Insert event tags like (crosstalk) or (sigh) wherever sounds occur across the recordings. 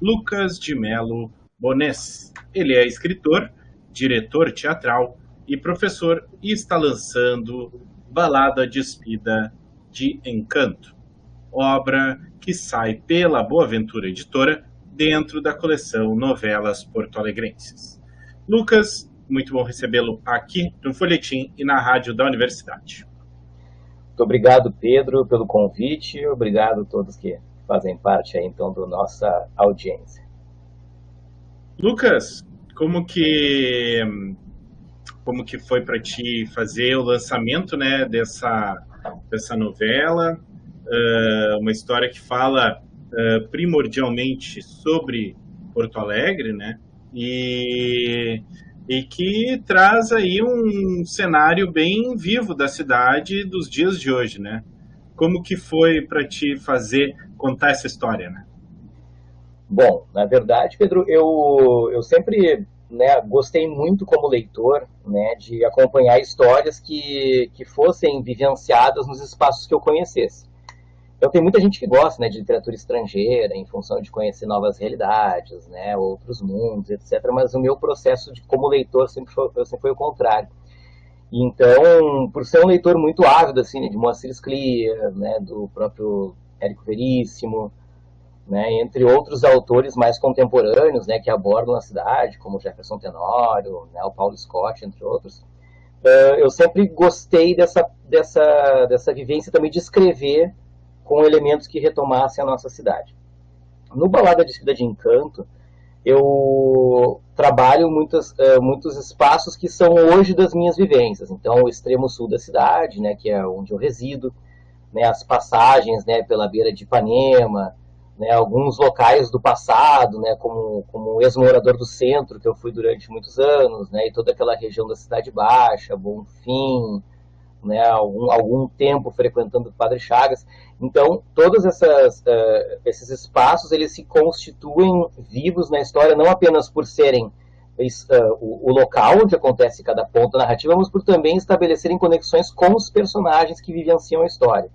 Lucas de Melo Bones. Ele é escritor, diretor teatral e professor e está lançando Balada Despida de Encanto, obra que sai pela Boaventura Editora dentro da coleção Novelas Porto-Alegrenses. Lucas, muito bom recebê-lo aqui no Folhetim e na rádio da Universidade. Muito obrigado, Pedro, pelo convite. Obrigado a todos que fazem parte aí, então da nossa audiência. Lucas, como que como que foi para ti fazer o lançamento, né, dessa dessa novela, uh, uma história que fala uh, primordialmente sobre Porto Alegre, né, e e que traz aí um cenário bem vivo da cidade dos dias de hoje, né? Como que foi para ti fazer contar essa história, né? Bom, na verdade, Pedro, eu, eu sempre né, gostei muito como leitor né, de acompanhar histórias que, que fossem vivenciadas nos espaços que eu conhecesse. Então tem muita gente que gosta né, de literatura estrangeira em função de conhecer novas realidades, né, outros mundos, etc. Mas o meu processo de, como leitor sempre foi, sempre foi o contrário. Então, por ser um leitor muito ávido, assim, né, de Moacir Sclia, né, do próprio Érico Veríssimo, né, entre outros autores mais contemporâneos, né, que abordam a cidade, como Jefferson Tenório, né, o Paulo Scott, entre outros, uh, eu sempre gostei dessa, dessa, dessa vivência também de escrever com elementos que retomassem a nossa cidade. No Balada de Cidade de Encanto, eu trabalho muitos, uh, muitos espaços que são hoje das minhas vivências. Então, o extremo sul da cidade, né, que é onde eu resido, né, as passagens né, pela beira de Ipanema, né, alguns locais do passado, né, como, como ex-morador do centro, que eu fui durante muitos anos, né, e toda aquela região da Cidade Baixa, Bonfim, né, algum, algum tempo frequentando o Padre Chagas. Então, todos essas, uh, esses espaços, eles se constituem vivos na história, não apenas por serem uh, o, o, local onde acontece cada ponto narrativa, mas por também estabelecerem conexões com os personagens que vivenciam a história.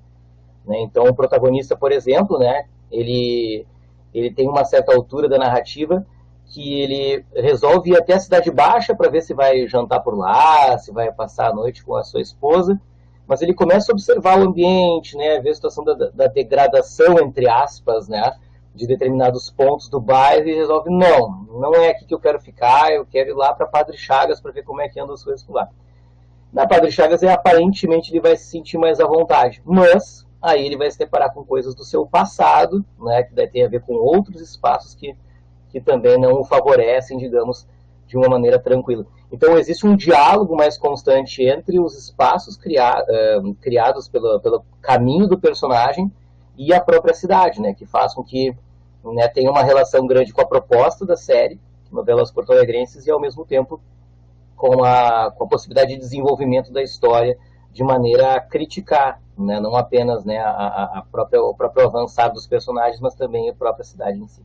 Né? Então, o protagonista, por exemplo, né, ele, ele tem uma certa altura da narrativa que ele resolve ir até a Cidade Baixa para ver se vai jantar por lá, se vai passar a noite com a sua esposa, mas ele começa a observar o ambiente, né, ver a situação da, da degradação, entre aspas, né, de determinados pontos do bairro e resolve, não, não é aqui que eu quero ficar, eu quero ir lá para Padre Chagas para ver como é que andam as coisas por lá. Na Padre Chagas, é, aparentemente, ele vai se sentir mais à vontade, mas aí ele vai se deparar com coisas do seu passado, né, que tem a ver com outros espaços que, que também não o favorecem, digamos, de uma maneira tranquila. Então, existe um diálogo mais constante entre os espaços criados, uh, criados pelo, pelo caminho do personagem e a própria cidade, né, que faz com que né, tenha uma relação grande com a proposta da série, novelas porto-alegrenses, e ao mesmo tempo com a, com a possibilidade de desenvolvimento da história de maneira a criticar, né, não apenas né, a, a própria, o próprio avançar dos personagens, mas também a própria cidade em si.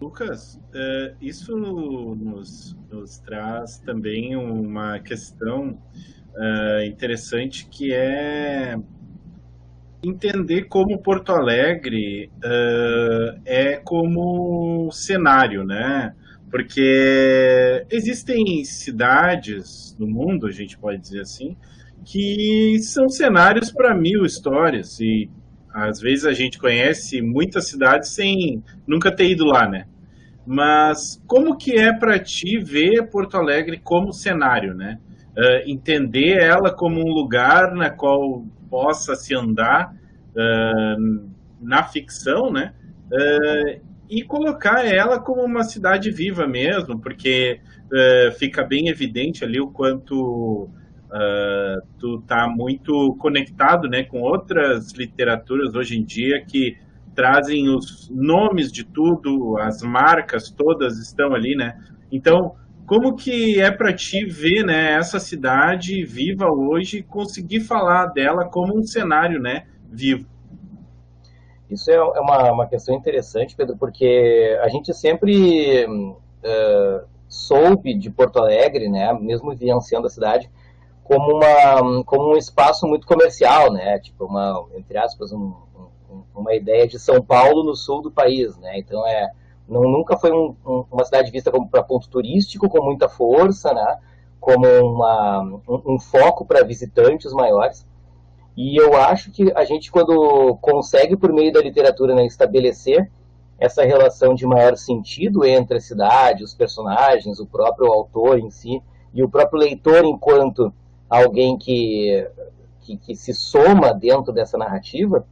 Lucas, é, isso nos, nos, traz também uma questão é, interessante que é entender como Porto Alegre é, é como cenário, né? Porque existem cidades no mundo, a gente pode dizer assim, que são cenários para mil histórias e às vezes a gente conhece muitas cidades sem nunca ter ido lá, né? Mas como que é para ti ver Porto Alegre como cenário, né? Uh, entender ela como um lugar na qual possa se andar uh, na ficção, né? Uh, e colocar ela como uma cidade viva mesmo, porque fica bem evidente ali o quanto Uh, tu tá muito conectado né, com outras literaturas hoje em dia que trazem os nomes de tudo, as marcas todas estão ali, né? Então, como que é para ti ver, né, essa cidade viva hoje e conseguir falar dela como um cenário, né, vivo? Isso é, é uma, uma questão interessante, Pedro, porque a gente sempre uh, soube de Porto Alegre, né, mesmo vivenciando a cidade, como, uma, como um espaço muito comercial, né, tipo uma, entre aspas, um, um, uma ideia de São Paulo no sul do país, né, então é, não, nunca foi um, uma cidade vista como para ponto turístico com muita força, né, como uma, um, foco para visitantes maiores, e eu acho que a gente, quando consegue, por meio da literatura, né, estabelecer essa relação de maior sentido entre a cidade, os personagens, o próprio autor em si, e o próprio leitor enquanto alguém que, que, que se soma dentro dessa narrativa,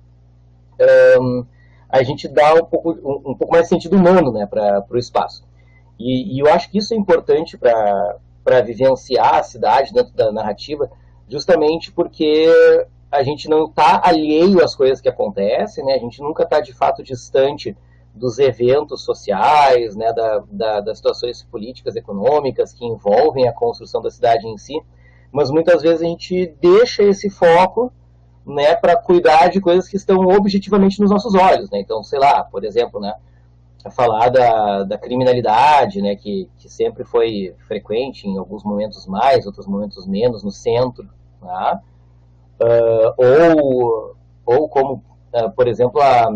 um, a gente dá um pouco, um, um, pouco mais sentido humano né, para o espaço. E, e, eu acho que isso é importante para vivenciar a cidade dentro da narrativa, justamente porque a gente não está alheio às coisas que acontecem, né? A gente nunca está de fato distante dos eventos sociais, né? Da, da, das situações políticas, econômicas que envolvem a construção da cidade em si. Mas muitas vezes a gente deixa esse foco, né? Para cuidar de coisas que estão objetivamente nos nossos olhos, né? Então, sei lá, por exemplo, né? falar da, da criminalidade, né, que, que sempre foi frequente em alguns momentos mais, outros momentos menos no centro, né? uh, ou, ou como, uh, por exemplo, a,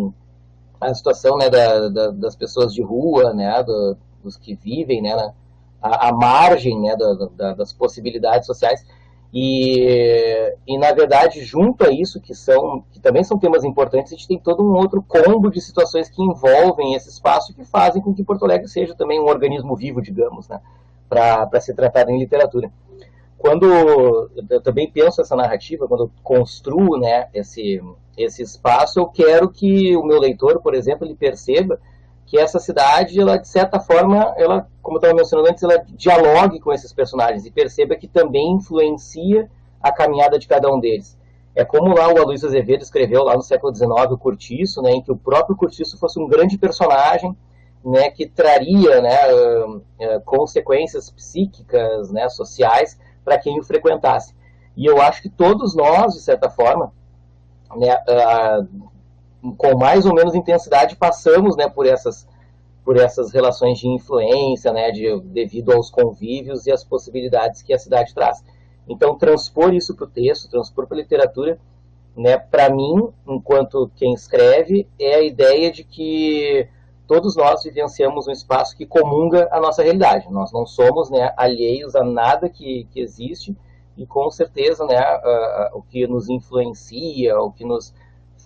a situação né, da, da, das pessoas de rua, né, do, dos que vivem né, a, margem né, da, das possibilidades sociais. E, e, na verdade, junto a isso, que, são, que também são temas importantes, a gente tem todo um outro combo de situações que envolvem esse espaço que fazem com que Porto Alegre seja também um organismo vivo, digamos, né, para ser tratado em literatura quando eu também penso essa narrativa, quando eu construo né, esse, esse espaço, eu quero que o meu leitor, por exemplo, ele perceba que essa cidade, ela de certa forma, ela, como eu estava mencionando antes, ela dialogue com esses personagens e perceba que também influencia a caminhada de cada um deles. É como lá o Aloysio Azevedo escreveu lá no século XIX o Curtiço, né, em que o próprio Curtiço fosse um grande personagem, né, que traria né, uh, uh, consequências psíquicas, né, sociais, para quem o frequentasse. E eu acho que todos nós, de certa forma, né, uh, com mais ou menos intensidade, passamos né, por, essas, por essas relações de influência, né, de, devido aos convívios e as possibilidades que a cidade traz. Então, transpor isso para o texto, transpor para a literatura, né, para mim, enquanto quem escreve, é a ideia de que todos nós vivenciamos um espaço que comunga a nossa realidade. Nós não somos né, alheios a nada que, que existe e com certeza né, o que nos influencia, o que nos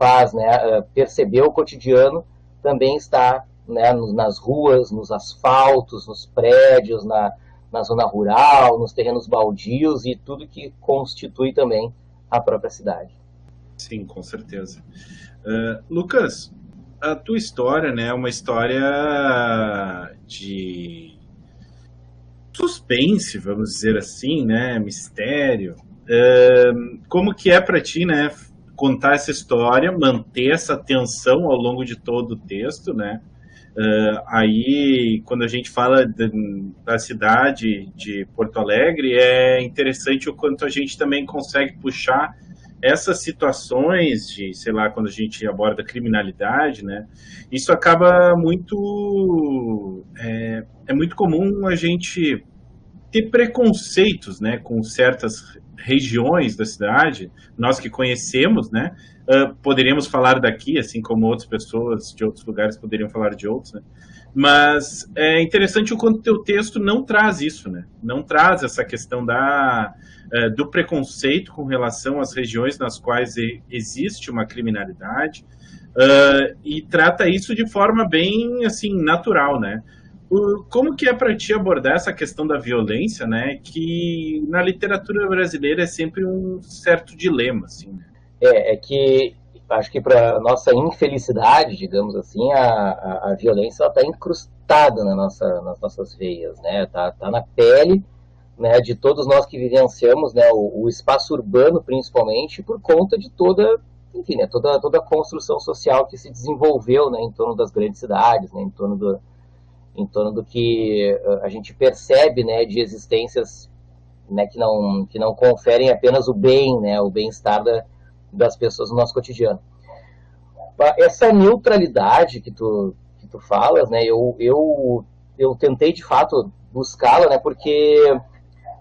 faz né, uh, perceber o cotidiano também está né, nas ruas, nos asfaltos, nos prédios, na, na zona rural, nos terrenos baldios e tudo que constitui também a própria cidade. Sim, com certeza. Lucas, a tua história, né, é uma história de suspense, vamos dizer assim, né, mistério. Uh, como que é para ti, né, contar essa história, manter essa tensão ao longo de todo o texto, né? Uh, aí, quando a gente fala de, da cidade de Porto Alegre, é interessante o quanto a gente também consegue puxar essas situações de, sei lá, quando a gente aborda criminalidade, né, isso acaba muito. É, é muito comum a gente ter preconceitos, né, com certas regiões da cidade, nós que conhecemos, né, uh, poderíamos falar daqui, assim como outras pessoas de outros lugares poderiam falar de outros, né, mas é interessante o quanto teu texto não traz isso, né, não traz essa questão da é, do preconceito com relação às regiões nas quais existe uma criminalidade uh, e trata isso de forma bem assim natural, né? Como que é para ti abordar essa questão da violência, né? Que na literatura brasileira é sempre um certo dilema, assim. Né? É, é que acho que para nossa infelicidade, digamos assim, a, a, a violência está incrustada na nossa, nas nossas veias, né? Tá, tá na pele né, de todos nós que vivenciamos né, o, o, espaço urbano, principalmente, por conta de toda enfim, né, toda, toda a construção social que se desenvolveu né, em torno das grandes cidades, né, em, torno do, em torno do que a gente percebe né, de existências né, que, não, que não conferem apenas o bem, né, o bem-estar da, das pessoas no nosso cotidiano. Essa neutralidade que tu, que tu falas, né, eu, eu, eu tentei de fato buscá-la, né, porque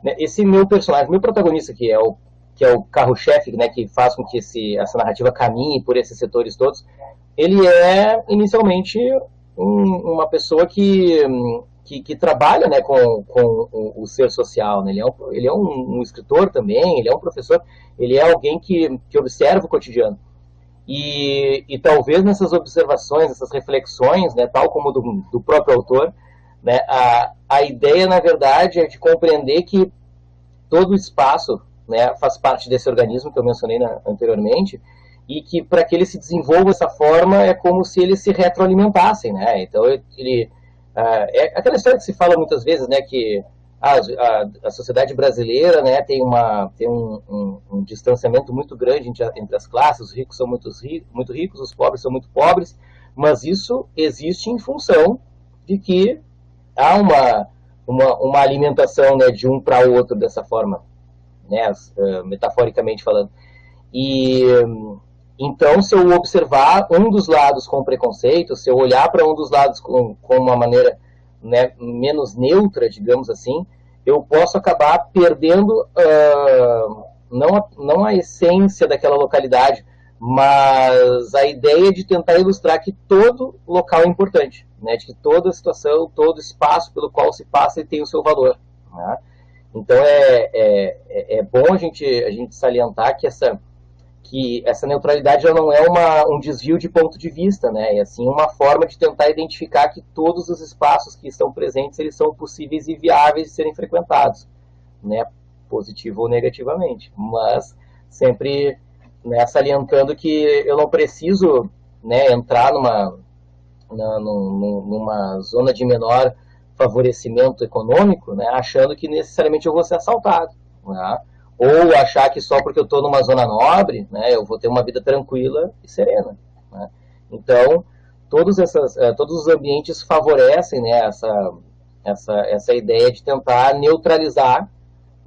né, esse meu personagem, meu protagonista, que é o que é o carro-chefe, né, que faz com que esse, essa narrativa caminhe por esses setores todos, ele é inicialmente um, uma pessoa que, que, que, trabalha né, com, com o, o ser social. Né? Ele é, um, ele é um, um, escritor também, ele é um professor, ele é alguém que, que observa o cotidiano. E, e talvez nessas observações, essas reflexões, né, tal como do, do próprio autor, né, a, a ideia, na verdade, é de compreender que todo o espaço né, faz parte desse organismo que eu mencionei na, anteriormente, e que para que ele se desenvolva dessa forma é como se eles se retroalimentassem, né? Então ele uh, é aquela história que se fala muitas vezes, né, que a, a, a sociedade brasileira, né, tem uma tem um, um, um distanciamento muito grande entre, entre, as classes, os ricos são muito, muito ricos, os pobres são muito pobres, mas isso existe em função de que há uma uma, uma alimentação né, de um para outro dessa forma né, uh, metaforicamente falando. E então, se eu observar um dos lados com preconceito, se eu olhar para um dos lados com, com uma maneira né, menos neutra, digamos assim, eu posso acabar perdendo uh, não, a, não a essência daquela localidade, mas a ideia de tentar ilustrar que todo local é importante, né, de que toda situação, todo espaço pelo qual se passa tem o seu valor. Né? Então é, é, é, é bom a gente, a gente salientar que essa, que essa neutralidade já não é uma, um desvio de ponto de vista, né? É assim uma forma de tentar identificar que todos os espaços que estão presentes eles são possíveis e viáveis de serem frequentados, né? Positivo ou negativamente, mas sempre né, salientando que eu não preciso né, entrar numa, na, numa zona de menor favorecimento econômico, né, achando que necessariamente eu vou ser assaltado. Né? Ou achar que só porque eu estou numa zona nobre, né, eu vou ter uma vida tranquila e serena. Né? Então, todos, essas, uh, todos os ambientes favorecem né, essa, essa, essa ideia de tentar neutralizar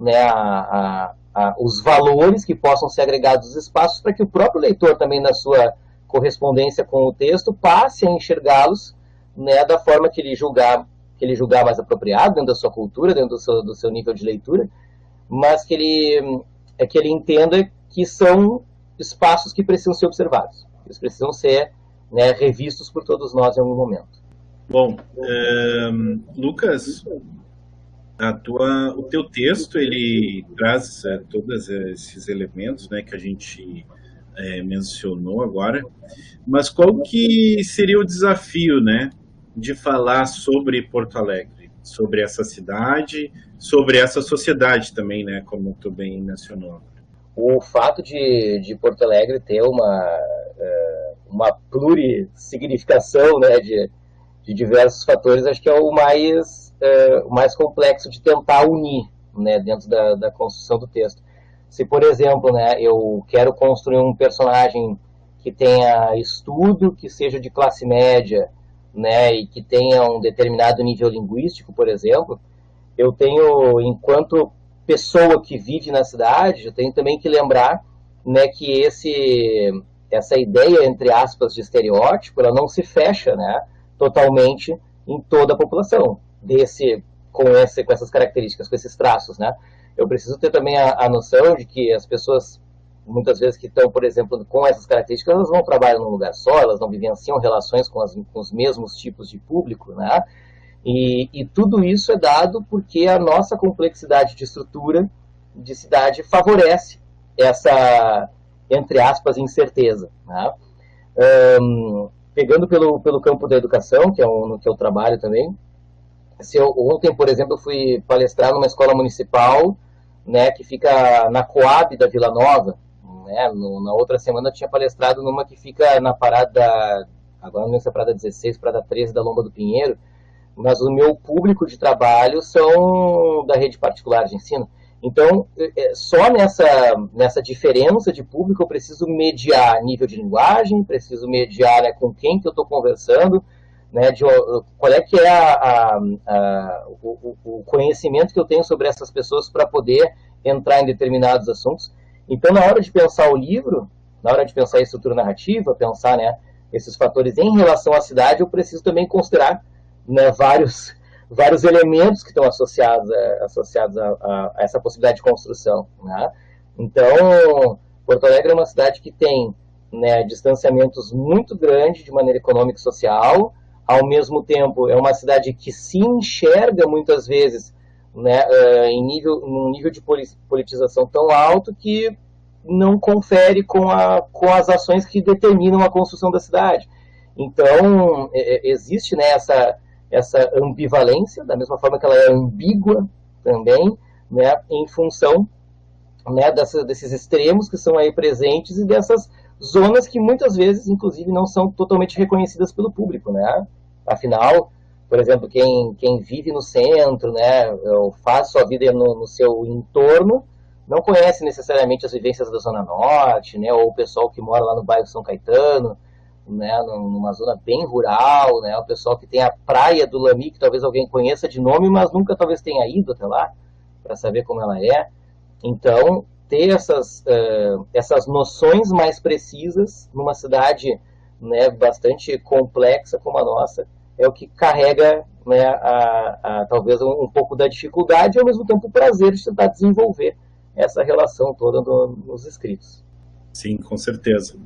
né, a, a, a, os valores que possam ser agregados aos espaços para que o próprio leitor também na sua correspondência com o texto passe a enxergá-los né, da forma que ele julgar que ele julgar mais apropriado dentro da sua cultura, dentro do seu, do seu nível de leitura, mas que ele, é que ele entenda que são espaços que precisam ser observados, eles precisam ser né, revistos por todos nós em algum momento. Bom, é, Lucas, a tua, o teu texto ele traz é, todos esses elementos, né, que a gente é, mencionou agora, mas qual que seria o desafio, né, de falar sobre Porto Alegre, sobre essa cidade, sobre essa sociedade também, né, como tu bem mencionou. O fato de, de Porto Alegre ter uma, é, uma plurissignificação né, de, de diversos fatores, acho que é o mais, é, o mais complexo de tentar unir né, dentro da, da construção do texto. Se, por exemplo, né, eu quero construir um personagem que tenha estudo, que seja de classe média, né, e que tenha um determinado nível linguístico, por exemplo, eu tenho, enquanto pessoa que vive na cidade, eu tenho também que lembrar né, que esse, essa ideia, entre aspas, de estereótipo, ela não se fecha né, totalmente em toda a população, desse, com, esse, com essas características, com esses traços. Né? Eu preciso ter também a, a noção de que as pessoas muitas vezes que estão, por exemplo, com essas características, elas não trabalham num lugar só, elas não vivenciam relações com, as, com os mesmos tipos de público, né? E, e, tudo isso é dado porque a nossa complexidade de estrutura de cidade favorece essa, entre aspas, incerteza. Né? Um, pegando pelo, pelo campo da educação, que é um, no que eu trabalho também, se eu, ontem, por exemplo, eu fui palestrar numa escola municipal né, que fica na Coab da Vila Nova, né? No, na outra semana eu tinha palestrado numa que fica na parada, agora não se é parada 16, parada 13 da Lomba do Pinheiro, mas o meu público de trabalho são da rede particular de ensino. Então, é, é, só nessa, nessa diferença de público eu preciso mediar nível de linguagem, preciso mediar né, com quem que eu estou conversando, né, de, qual é que é a, a, a, o, o, conhecimento que eu tenho sobre essas pessoas para poder entrar em determinados assuntos. Então, na hora de pensar o livro, na hora de pensar a estrutura narrativa, pensar né, esses fatores em relação à cidade, eu preciso também considerar né, vários (laughs) vários elementos que estão associados, a, associados a, a, a essa possibilidade de construção. Né? Então, Porto Alegre é uma cidade que tem né, distanciamentos muito grandes de maneira econômica e social, ao mesmo tempo é uma cidade que se enxerga muitas vezes né, uh, em nível, num nível de politização tão alto que não confere com, a, com as ações que determinam a construção da cidade. Então, é, existe né, essa, essa ambivalência, da mesma forma que ela é ambígua também, né, em função né, dessa, desses extremos que são aí presentes e dessas zonas que muitas vezes, inclusive, não são totalmente reconhecidas pelo público, né? Afinal, por exemplo, quem, quem vive no centro, né, faz sua vida no, no seu entorno, não conhece necessariamente as vivências da Zona Norte, né, ou o pessoal que mora lá no bairro São Caetano, né, numa zona bem rural, né, o pessoal que tem a praia do Lami, que talvez alguém conheça de nome, mas nunca talvez tenha ido até lá para saber como ela é. Então, ter essas, uh, essas noções mais precisas numa cidade né, bastante complexa como a nossa é o que carrega né, a, a, talvez um, um, pouco da dificuldade e ao mesmo tempo o prazer de tentar desenvolver essa relação toda no, nos escritos. Sim, com certeza.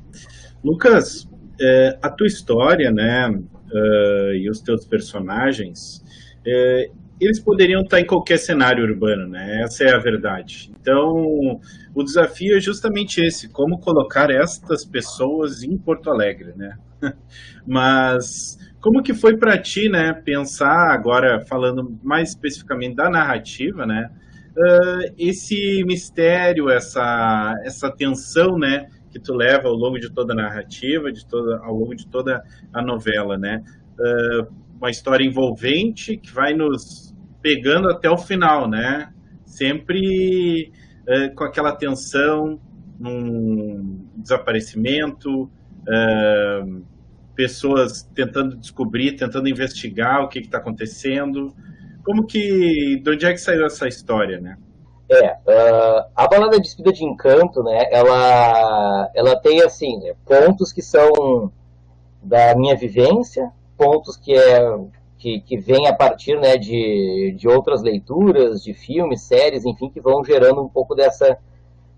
Lucas, é, a tua história, né, uh, e os teus personagens, é, eles poderiam estar em qualquer cenário urbano, né? Essa é a verdade. Então, o desafio é justamente esse: como colocar estas pessoas em Porto Alegre, né? (laughs) Mas como que foi para ti, né? Pensar agora falando mais especificamente da narrativa, né? Uh, esse mistério, essa essa tensão, né? que tu leva ao longo de toda a narrativa, de toda, ao longo de toda a novela, né? Uh, uma história envolvente que vai nos pegando até o final, né? Sempre uh, com aquela tensão, um desaparecimento, uh, pessoas tentando descobrir, tentando investigar o que está acontecendo. Como que, de onde é que saiu essa história, né? É, uh, a balada de Espida de Encanto, né, ela, ela tem, assim, né, pontos que são da minha vivência, pontos que, é, que, que vêm a partir, né, de, de outras leituras, de filmes, séries, enfim, que vão gerando um pouco dessa,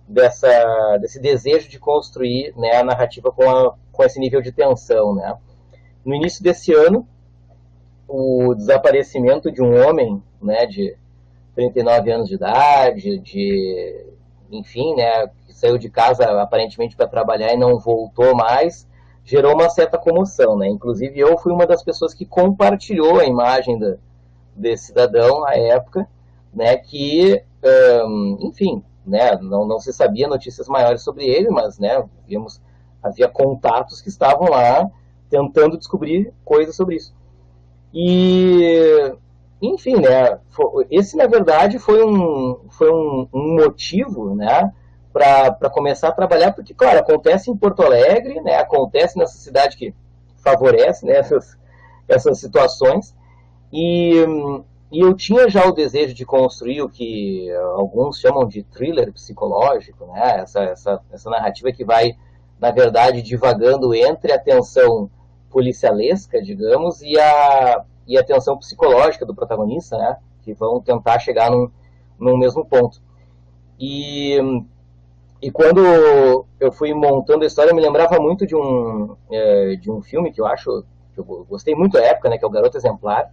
dessa, desse desejo de construir, né, a narrativa com, a, com esse nível de tensão, né. No início desse ano, o desaparecimento de um homem, né, de 39 anos de idade, de, enfim, né, que saiu de casa aparentemente para trabalhar e não voltou mais, gerou uma certa comoção, né? Inclusive eu fui uma das pessoas que compartilhou a imagem da, desse cidadão à época, né, que, enfim, né, não, não se sabia notícias maiores sobre ele, mas, né, vimos, havia contatos que estavam lá tentando descobrir coisas sobre isso. E enfim, né, esse na verdade foi um, foi um, um motivo, né, para começar a trabalhar, porque, claro, acontece em Porto Alegre, né, acontece nessa cidade que favorece né, (laughs) essas, essas situações, e, e eu tinha já o desejo de construir o que alguns chamam de thriller psicológico, né, essa, essa, essa narrativa que vai, na verdade, divagando entre a tensão policialesca, digamos, e a, e a tensão psicológica do protagonista, né? Que vão tentar chegar num, num mesmo ponto. E, e quando eu fui montando a história, eu me lembrava muito de um, é, de um filme que eu acho, que eu gostei muito da época, né? Que é o Garoto Exemplar,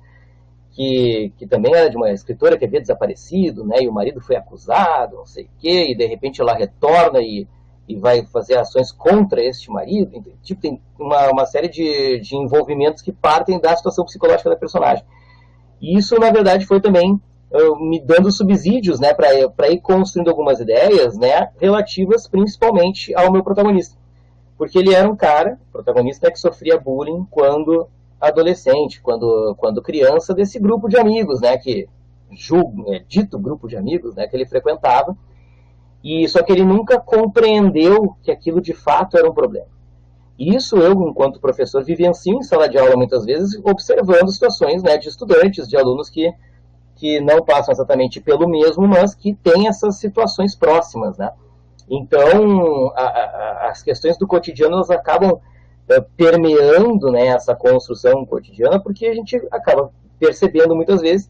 que, que também era de uma escritora que havia desaparecido, né? E o marido foi acusado, não sei o quê, e de repente ela retorna e e vai fazer ações contra este marido. Tipo, tem uma, uma série de, de envolvimentos que partem da situação psicológica da personagem. E isso, na verdade, foi também uh, me dando subsídios né, para ir construindo algumas ideias né, relativas principalmente ao meu protagonista. Porque ele era um cara, protagonista, que sofria bullying quando adolescente, quando, quando criança, desse grupo de amigos, né, que julgo, é, dito grupo de amigos né, que ele frequentava, e só que ele nunca compreendeu que aquilo de fato era um problema. Isso eu, enquanto professor, vivencio em sala de aula muitas vezes, observando situações né, de estudantes, de alunos que, que não passam exatamente pelo mesmo, mas que têm essas situações próximas. Né? Então, a, a, as questões do cotidiano elas acabam é, permeando né, essa construção cotidiana, porque a gente acaba percebendo muitas vezes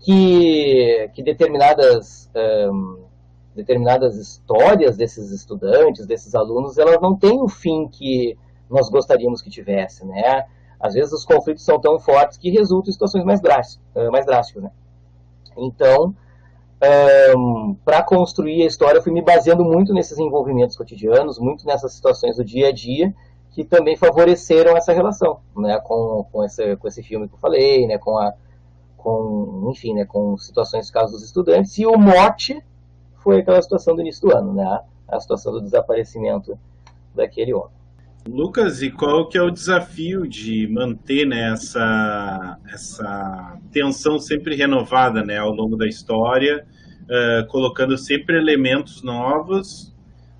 que, que determinadas, um, determinadas histórias desses estudantes, desses alunos, elas não têm o fim que nós gostaríamos que tivesse, né? Às vezes os conflitos são tão fortes que resultam em situações mais drásticas, mais drásticas né? Então, um, para construir a história, eu fui me baseando muito nesses envolvimentos cotidianos, muito nessas situações do dia a dia, que também favoreceram essa relação, né, com, com, esse, com esse filme que eu falei, né, com a, com, enfim, né, com situações, casos dos estudantes, e o mote foi aquela situação do início do ano, né, a situação do desaparecimento daquele homem. Lucas, e qual que é o desafio de manter né, essa, essa tensão sempre renovada né, ao longo da história, uh, colocando sempre elementos novos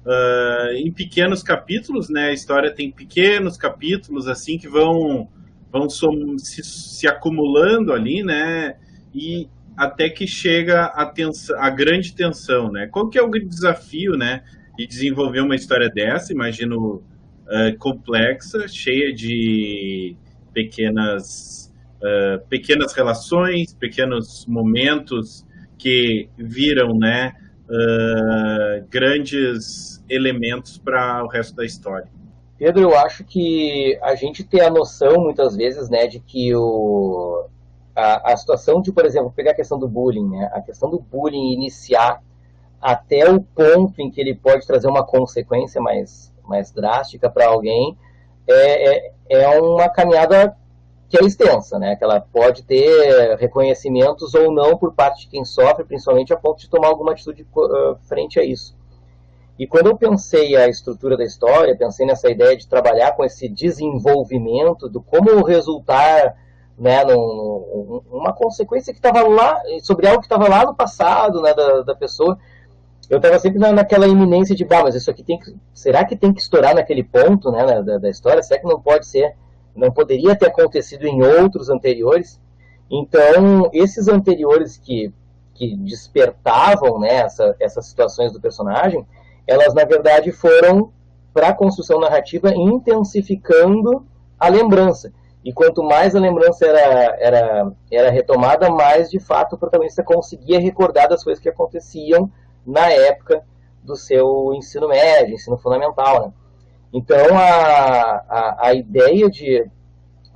uh, em pequenos capítulos, né? A história tem pequenos capítulos assim que vão vão se, se acumulando ali, né? E até que chega a, tensão, a grande tensão, né? Qual que é o desafio, né? De desenvolver uma história dessa, imagino uh, complexa, cheia de pequenas uh, pequenas relações, pequenos momentos que viram, né? Uh, grandes elementos para o resto da história. Pedro, eu acho que a gente tem a noção, muitas vezes, né, de que o, a, a situação de, por exemplo, pegar a questão do bullying, né, a questão do bullying iniciar até o ponto em que ele pode trazer uma consequência mais, mais drástica para alguém, é, é, é, uma caminhada que é extensa, né? Que ela pode ter reconhecimentos ou não por parte de quem sofre, principalmente a ponto de tomar alguma atitude frente a isso. E quando eu pensei a estrutura da história, pensei nessa ideia de trabalhar com esse desenvolvimento do como resultar né, num, uma consequência que estava lá, sobre algo que estava lá no passado né, da, da pessoa, eu estava sempre na, naquela iminência de, bah, mas isso aqui tem que, será que tem que estourar naquele ponto né, da, da história? Será que não pode ser, não poderia ter acontecido em outros anteriores? Então, esses anteriores que, que despertavam né, essa, essas situações do personagem, elas na verdade foram para a construção narrativa intensificando a lembrança. E quanto mais a lembrança era, era, era retomada, mais de fato o protagonista conseguia recordar das coisas que aconteciam na época do seu ensino médio, ensino fundamental. Né? Então a, a, a ideia de,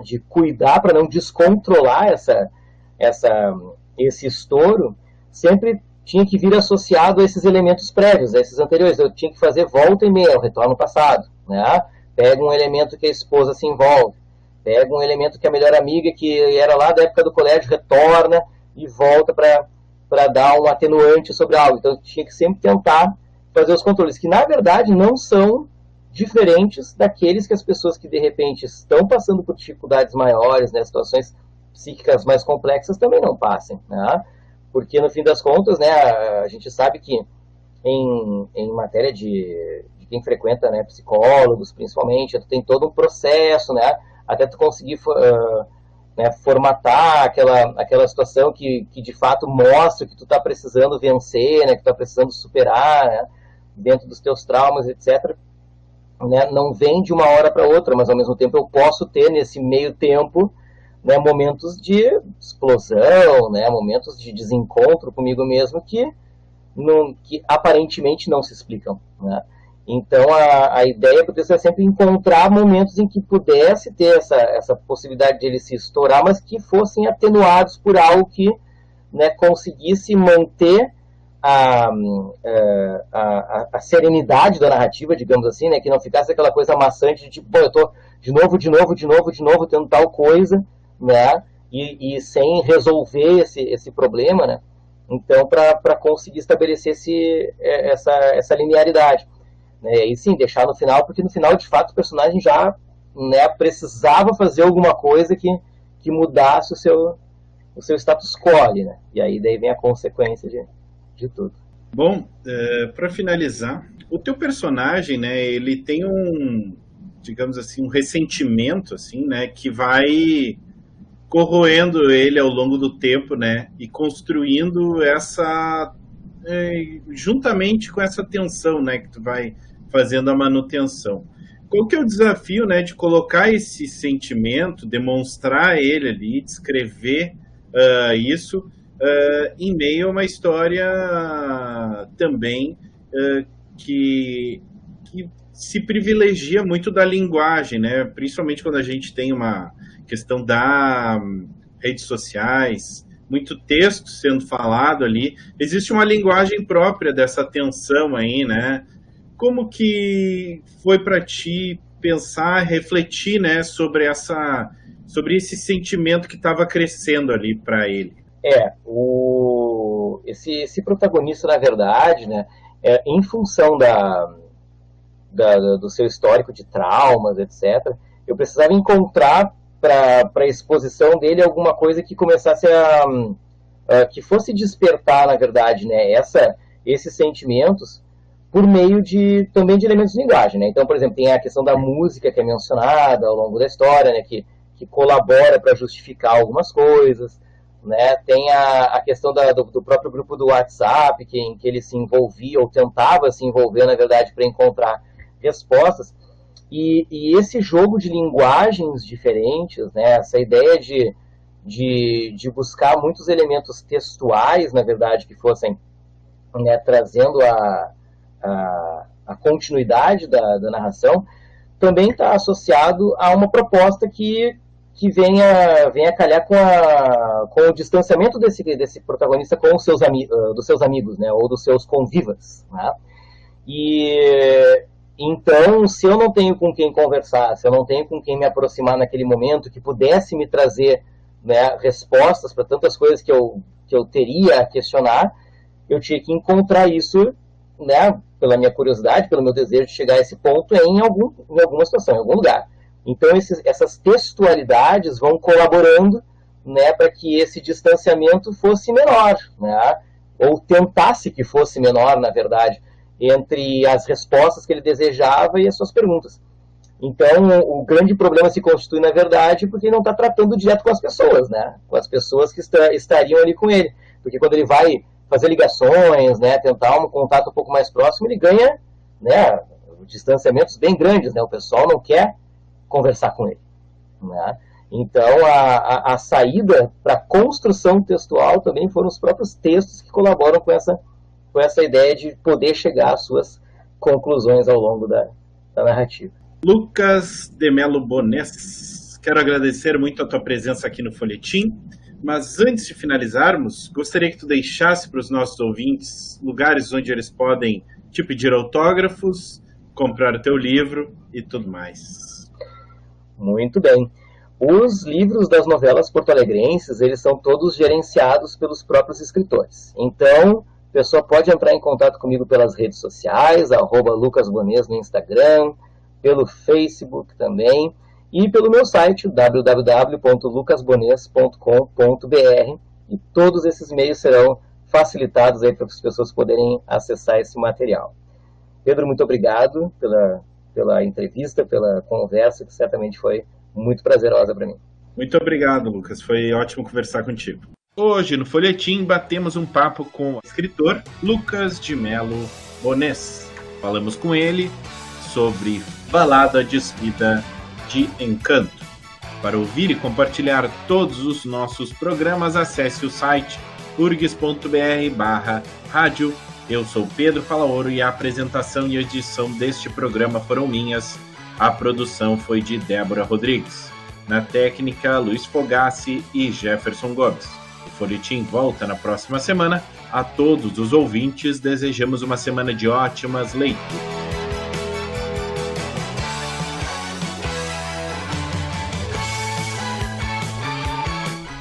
de cuidar para não descontrolar essa, essa, esse estouro sempre tinha que vir associado a esses elementos prévios, a esses anteriores. Eu tinha que fazer volta e meia, o retorno passado. Né? Pega um elemento que a esposa se envolve, pega um elemento que a melhor amiga, que era lá da época do colégio, retorna e volta para dar um atenuante sobre algo. Então, tinha que sempre tentar fazer os controles, que na verdade não são diferentes daqueles que as pessoas que de repente estão passando por dificuldades maiores, né, situações psíquicas mais complexas, também não passem. Né? porque no fim das contas, né, a, gente sabe que em, em matéria de, de quem frequenta, né, psicólogos principalmente, tem todo um processo, né, até tu conseguir uh, né, formatar aquela, aquela situação que, que de fato mostra que tu está precisando vencer, né, que tu está precisando superar, né, dentro dos teus traumas, etc. Né, não vem de uma hora para outra, mas ao mesmo tempo eu posso ter nesse meio tempo né, momentos de explosão, né, momentos de desencontro comigo mesmo que, não, que aparentemente não se explicam. Né? Então a, a ideia texto é sempre encontrar momentos em que pudesse ter essa, essa possibilidade de ele se estourar, mas que fossem atenuados por algo que né, conseguisse manter a, é, a, a, a, serenidade da narrativa, digamos assim, né, que não ficasse aquela coisa maçante de tipo, pô, eu tô de novo, de novo, de novo, de novo, tendo tal coisa, né? E, e sem resolver esse, esse problema, né? Então, para conseguir estabelecer esse, é, essa, essa linearidade. Né? E sim, deixar no final, porque no final, de fato, o personagem já né, precisava fazer alguma coisa que, que mudasse o seu, o seu status quo, né? E aí daí vem a consequência de, de tudo. Bom, é, para finalizar, o teu personagem, né, ele tem um, digamos assim, um ressentimento, assim, né, que vai corroendo ele ao longo do tempo, né, e construindo essa, é, juntamente com essa tensão, né, que tu vai fazendo a manutenção. Qual que é o desafio, né, de colocar esse sentimento, demonstrar ele ali, descrever uh, isso uh, em meio a uma história também uh, que, que se privilegia muito da linguagem, né? Principalmente quando a gente tem uma questão da um, redes sociais, muito texto sendo falado ali. Existe uma linguagem própria dessa tensão aí, né? Como que foi para ti pensar, refletir, né, sobre essa sobre esse sentimento que estava crescendo ali para ele. É, o, esse, esse protagonista, na verdade, né, é, em função da, da, do seu histórico de traumas, etc., eu precisava encontrar para a exposição dele alguma coisa que começasse a, a, que fosse despertar, na verdade, né, essa, esses sentimentos por meio de também de elementos de linguagem, né? Então, por exemplo, tem a questão da música que é mencionada ao longo da história, né? Que que colabora para justificar algumas coisas. Né? Tem a, a questão da, do, do, próprio grupo do WhatsApp, que, em que ele se envolvia, ou tentava se envolver, na verdade, para encontrar respostas. E, e, esse jogo de linguagens diferentes, né? essa ideia de, de, de buscar muitos elementos textuais, na verdade, que fossem né, trazendo a, a, a continuidade da, da narração, também está associado a uma proposta que que venha, venha calhar com, a, com o distanciamento desse, desse protagonista com os seus, uh, dos seus amigos, né, ou dos seus convivas. Né? E então, se eu não tenho com quem conversar, se eu não tenho com quem me aproximar naquele momento que pudesse me trazer né, respostas para tantas coisas que eu, que eu teria a questionar, eu tinha que encontrar isso, né, pela minha curiosidade, pelo meu desejo de chegar a esse ponto em, algum, em alguma situação, em algum lugar. Então, esses, essas textualidades vão colaborando né, para que esse distanciamento fosse menor, né, ou tentasse que fosse menor, na verdade, entre as respostas que ele desejava e as suas perguntas. Então, o grande problema se constitui, na verdade, porque ele não está tratando direto com as pessoas, né? com as pessoas que está, estariam ali com ele. Porque quando ele vai fazer ligações, né, tentar um contato um pouco mais próximo, ele ganha né, distanciamentos bem grandes. Né? O pessoal não quer conversar com ele. Né? Então, a, a, a saída para a construção textual também foram os próprios textos que colaboram com essa, com essa ideia de poder chegar às suas conclusões ao longo da, da narrativa. Lucas de Melo Bones, quero agradecer muito a tua presença aqui no Folhetim, mas antes de finalizarmos, gostaria que tu deixasse para os nossos ouvintes lugares onde eles podem te pedir autógrafos, comprar o teu livro e tudo mais. Muito bem. Os livros das novelas porto-alegrenses, eles são todos gerenciados pelos próprios escritores. Então, a pessoa pode entrar em contato comigo pelas redes sociais, arroba lucasbones no Instagram, pelo Facebook também, e pelo meu site, www.lucasbones.com.br, e todos esses meios serão facilitados aí para as pessoas poderem acessar esse material. Pedro, muito obrigado pela pela entrevista, pela conversa, que certamente foi muito prazerosa para mim. Muito obrigado, Lucas. Foi ótimo conversar contigo. Hoje, no Folhetim, batemos um papo com o escritor Lucas de Melo Bones. Falamos com ele sobre Balada Despida de Encanto. Para ouvir e compartilhar todos os nossos programas, acesse o site urgs.br barra rádio eu sou Pedro Falaoro e a apresentação e edição deste programa foram minhas. A produção foi de Débora Rodrigues. Na técnica, Luiz Fogassi e Jefferson Gomes. O Folhetim volta na próxima semana. A todos os ouvintes, desejamos uma semana de ótimas leituras.